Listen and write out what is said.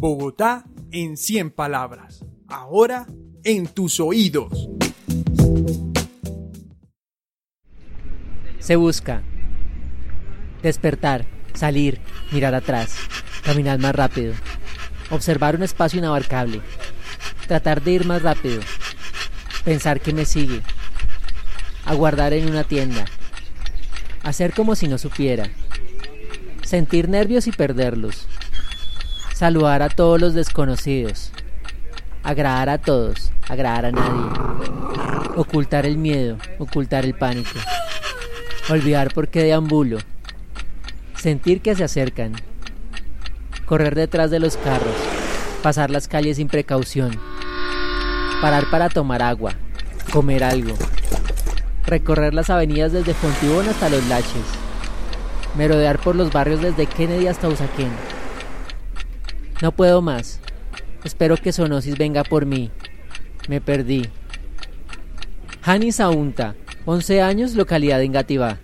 Bogotá en 100 palabras. Ahora en tus oídos. Se busca. Despertar, salir, mirar atrás, caminar más rápido, observar un espacio inabarcable, tratar de ir más rápido, pensar que me sigue, aguardar en una tienda, hacer como si no supiera, sentir nervios y perderlos, saludar a todos los desconocidos, agradar a todos, agradar a nadie, ocultar el miedo, ocultar el pánico, olvidar por qué deambulo, sentir que se acercan, correr detrás de los carros, pasar las calles sin precaución, parar para tomar agua, comer algo, recorrer las avenidas desde Fontibón hasta Los Laches, merodear por los barrios desde Kennedy hasta Usaquén. No puedo más. Espero que Sonosis venga por mí. Me perdí. Hani Saunta, 11 años, localidad de Engativá.